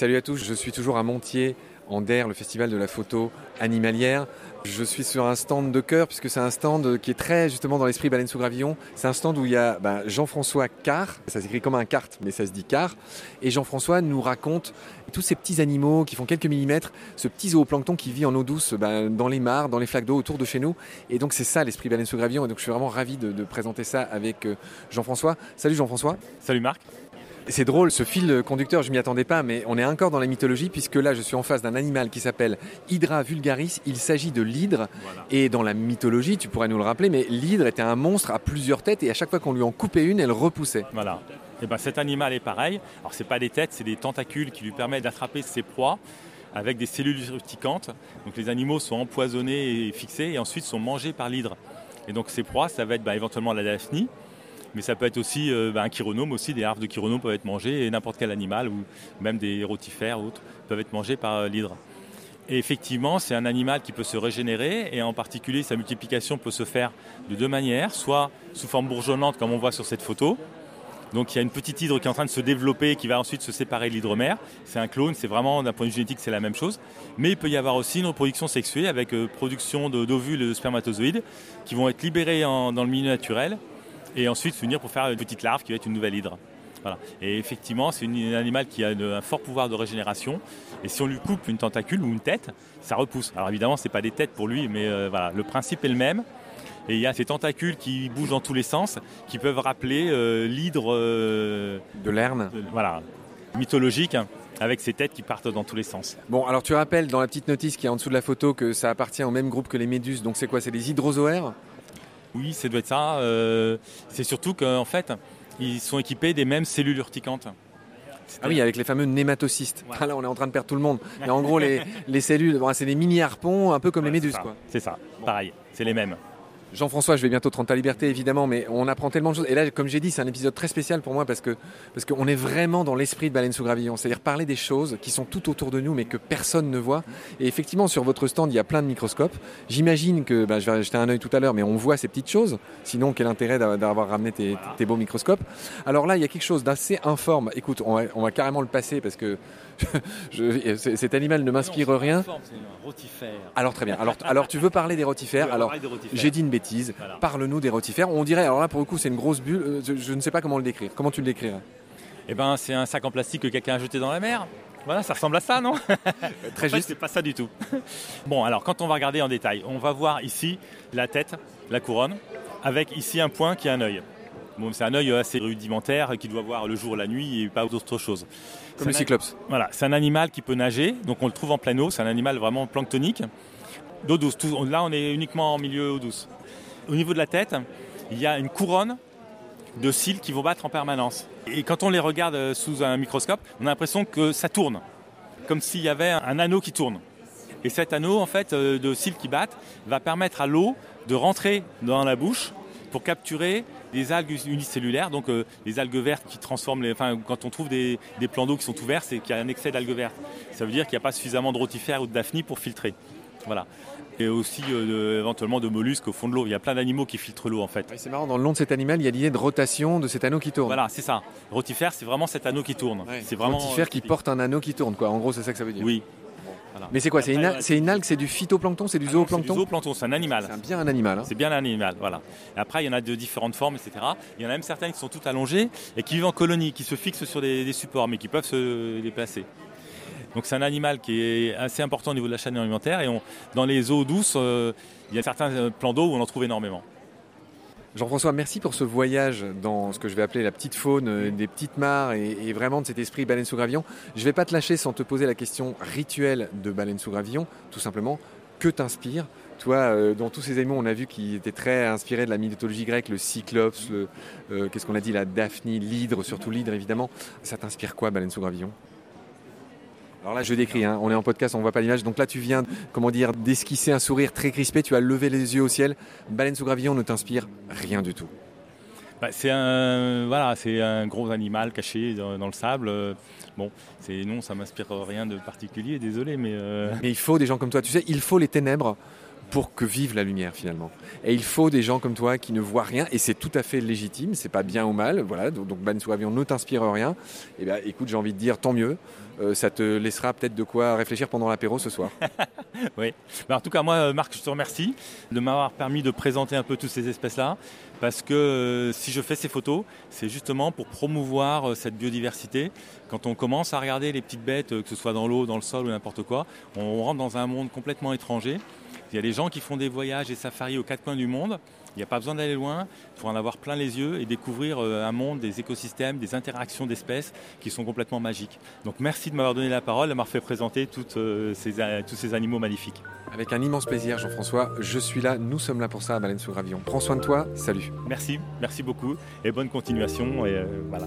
Salut à tous, je suis toujours à Montier, en DER, le festival de la photo animalière. Je suis sur un stand de cœur puisque c'est un stand qui est très justement dans l'esprit baleine sous gravillon. C'est un stand où il y a bah, Jean-François Carr, ça s'écrit comme un carte mais ça se dit Carr. Et Jean-François nous raconte tous ces petits animaux qui font quelques millimètres, ce petit zooplancton qui vit en eau douce bah, dans les mares, dans les flaques d'eau autour de chez nous. Et donc c'est ça l'esprit baleine sous gravillon. Et donc je suis vraiment ravi de, de présenter ça avec euh, Jean-François. Salut Jean-François. Salut Marc. C'est drôle, ce fil conducteur, je m'y attendais pas, mais on est encore dans la mythologie puisque là, je suis en face d'un animal qui s'appelle Hydra vulgaris. Il s'agit de l'hydre. Et dans la mythologie, tu pourrais nous le rappeler, mais l'hydre était un monstre à plusieurs têtes et à chaque fois qu'on lui en coupait une, elle repoussait. Voilà. Et ben cet animal est pareil. Alors c'est pas des têtes, c'est des tentacules qui lui permettent d'attraper ses proies avec des cellules urticantes. Donc les animaux sont empoisonnés et fixés et ensuite sont mangés par l'hydre. Et donc ces proies, ça va être bah, éventuellement la daphnie, mais ça peut être aussi euh, bah, un chironome aussi, des larves de chironome peuvent être mangées, et n'importe quel animal, ou même des rotifères ou autres, peuvent être mangés par euh, l'hydre. Et effectivement, c'est un animal qui peut se régénérer, et en particulier, sa multiplication peut se faire de deux manières, soit sous forme bourgeonnante, comme on voit sur cette photo. Donc il y a une petite hydre qui est en train de se développer, qui va ensuite se séparer de l'hydromère. C'est un clone, c'est vraiment d'un point de vue génétique, c'est la même chose. Mais il peut y avoir aussi une reproduction sexuée avec euh, production d'ovules et de spermatozoïdes qui vont être libérés dans le milieu naturel et ensuite finir pour faire une petite larve qui va être une nouvelle hydre. Voilà. Et effectivement, c'est un animal qui a une- un fort pouvoir de régénération. Et si on lui coupe une tentacule ou une tête, ça repousse. Alors évidemment, ce n'est pas des têtes pour lui, mais euh, voilà, le principe est le même. Et il y a ces tentacules qui bougent dans tous les sens, qui peuvent rappeler euh, l'hydre euh, De l'herne. voilà, mythologique, hein, avec ces têtes qui partent dans tous les sens. Bon, alors tu rappelles dans la petite notice qui est en dessous de la photo que ça appartient au même groupe que les méduses. Donc c'est quoi? C'est des hydrozoaires? Oui, ça doit être ça. euh, c'est surtout qu'en fait, ils sont équipés des mêmes cellules urticantes. Ah oui, avec les fameux nématocystes. Ah, là, on est en train de perdre tout le monde. Mais en gros, les, les cellules, bon, c'est des mini-harpons, un peu comme les méduses. quoi. C'est ça, pareil, c'est les mêmes. Jean-François, je vais bientôt te rendre ta liberté, évidemment, mais on apprend tellement de choses. Et là, comme j'ai dit, c'est un épisode très spécial pour moi parce que parce qu'on est vraiment dans l'esprit de Baleine sous gravillon, c'est-à-dire parler des choses qui sont tout autour de nous, mais que personne ne voit. Et effectivement, sur votre stand, il y a plein de microscopes. J'imagine que, bah, je vais jeter un œil tout à l'heure, mais on voit ces petites choses. Sinon, quel intérêt d'a- d'avoir ramené tes, tes beaux microscopes Alors là, il y a quelque chose d'assez informe. Écoute, on va, on va carrément le passer parce que je- cet animal ne m'inspire rien. C'est un rotifère. Alors très bien. Alors, alors tu veux parler des rotifères? Alors j'ai dit une bêtise. Voilà. Parle-nous des rotifères. On dirait, alors là pour le coup c'est une grosse bulle. Euh, Je, je ne sais pas comment le décrire. Comment tu le décrirais Eh ben, c'est un sac en plastique que quelqu'un a jeté dans la mer. Voilà, ça ressemble à ça, non Très En fait, juste. c'est pas ça du tout. bon, alors quand on va regarder en détail, on va voir ici la tête, la couronne, avec ici un point qui a un œil. Bon, c'est un œil assez rudimentaire qui doit voir le jour la nuit et pas d'autre chose. Comme le C'est un- cyclops. Voilà, c'est un animal qui peut nager, donc on le trouve en pleine eau, c'est un animal vraiment planctonique. D'eau douce, là on est uniquement en milieu eau douce. Au niveau de la tête, il y a une couronne de cils qui vont battre en permanence. Et quand on les regarde euh, sous un microscope, on a l'impression que ça tourne, comme s'il y avait un anneau qui tourne. Et cet anneau en fait euh, de cils qui battent va permettre à l'eau de rentrer dans la bouche pour capturer des algues unicellulaires, donc euh, les algues vertes qui transforment les. Enfin, quand on trouve des, plans d'eau qui sont ouverts, c'est qu'il y a un excès d'algues vertes. Ça veut dire qu'il n'y a pas suffisamment de rotifères ou de daphnie pour filtrer. Voilà. Et aussi euh, éventuellement de mollusques au fond de l'eau. Il y a plein d'animaux qui filtrent l'eau en fait. C'est marrant, dans le nom de cet animal, il y a l'idée de rotation de cet anneau qui tourne. Voilà, c'est ça. Rotifère, c'est vraiment cet anneau qui tourne. Ouais. C'est vraiment. Rotifère euh, qui typique. porte un anneau qui tourne, quoi. En gros, c'est ça que ça veut dire. Oui. Voilà. Mais c'est quoi C'est une, al- algue, c'est du phytoplancton, c'est du Ah non, C'est du zooplancton zooplancton, c'est un animal. C'est bien un animal. hein. C'est bien un animal, voilà. Et après, il y en a de différentes formes, etc. Il y en a même certaines qui sont toutes allongées et qui vivent en colonie, qui se fixent sur des, des supports, mais qui peuvent se déplacer. Donc c'est un animal qui est assez important au niveau de la chaîne alimentaire et dans les eaux douces, euh, il y a certains euh, plans d'eau où on en trouve énormément. Jean-François, merci pour ce voyage dans ce que je vais appeler la petite faune, euh, des petites mares et, vraiment de cet esprit baleine sous gravillon. Je vais pas te lâcher sans te poser la question rituelle de baleine sous gravillon. Tout simplement, que t'inspire? Toi, dans tous ces animaux, on a vu qu'ils étaient très inspirés de la mythologie grecque, le cyclops, qu'est-ce qu'on a dit, la daphnie, l'hydre, surtout l'hydre évidemment. Ça t'inspire quoi, baleine sous gravillon? Alors là, je décris, hein, on est en podcast, on voit pas l'image. Donc là, tu viens, comment dire, d'esquisser un sourire très crispé, tu as levé les yeux au ciel. Baleine sous gravillon ne t'inspire rien du tout. Bah, c'est un, voilà, c'est un gros animal caché dans, dans le sable. Euh, Bon, c'est non, ça m'inspire rien de particulier, désolé, mais euh, Mais il faut des gens comme toi, tu sais, il faut les ténèbres pour que vive la lumière finalement. Et il faut des gens comme toi qui ne voient rien, et c'est tout à fait légitime, c'est pas bien ou mal, voilà, donc Ben Avion ne t'inspire rien. Et eh bien écoute, j'ai envie de dire tant mieux, euh, ça te laissera peut-être de quoi réfléchir pendant l'apéro ce soir. oui, bah, en tout cas moi euh, Marc, je te remercie de m'avoir permis de présenter un peu toutes ces espèces-là, parce que euh, si je fais ces photos, c'est justement pour promouvoir cette biodiversité. Quand on commence à regarder les petites bêtes, que ce soit dans l'eau, dans le sol ou n'importe quoi, on rentre dans un monde complètement étranger. Il y a des gens qui font des voyages et safaris aux quatre coins du monde. Il n'y a pas besoin d'aller loin pour en avoir plein les yeux et découvrir euh, un monde, des écosystèmes, des interactions d'espèces qui sont complètement magiques. Donc merci de m'avoir donné la parole, de m'avoir fait présenter euh, tous ces animaux magnifiques. Avec un immense plaisir, Jean-François. Je suis là, nous sommes là pour ça à Baleine sous Gravillon. Prends soin de toi, salut. Merci, merci beaucoup et bonne continuation. Et euh, voilà.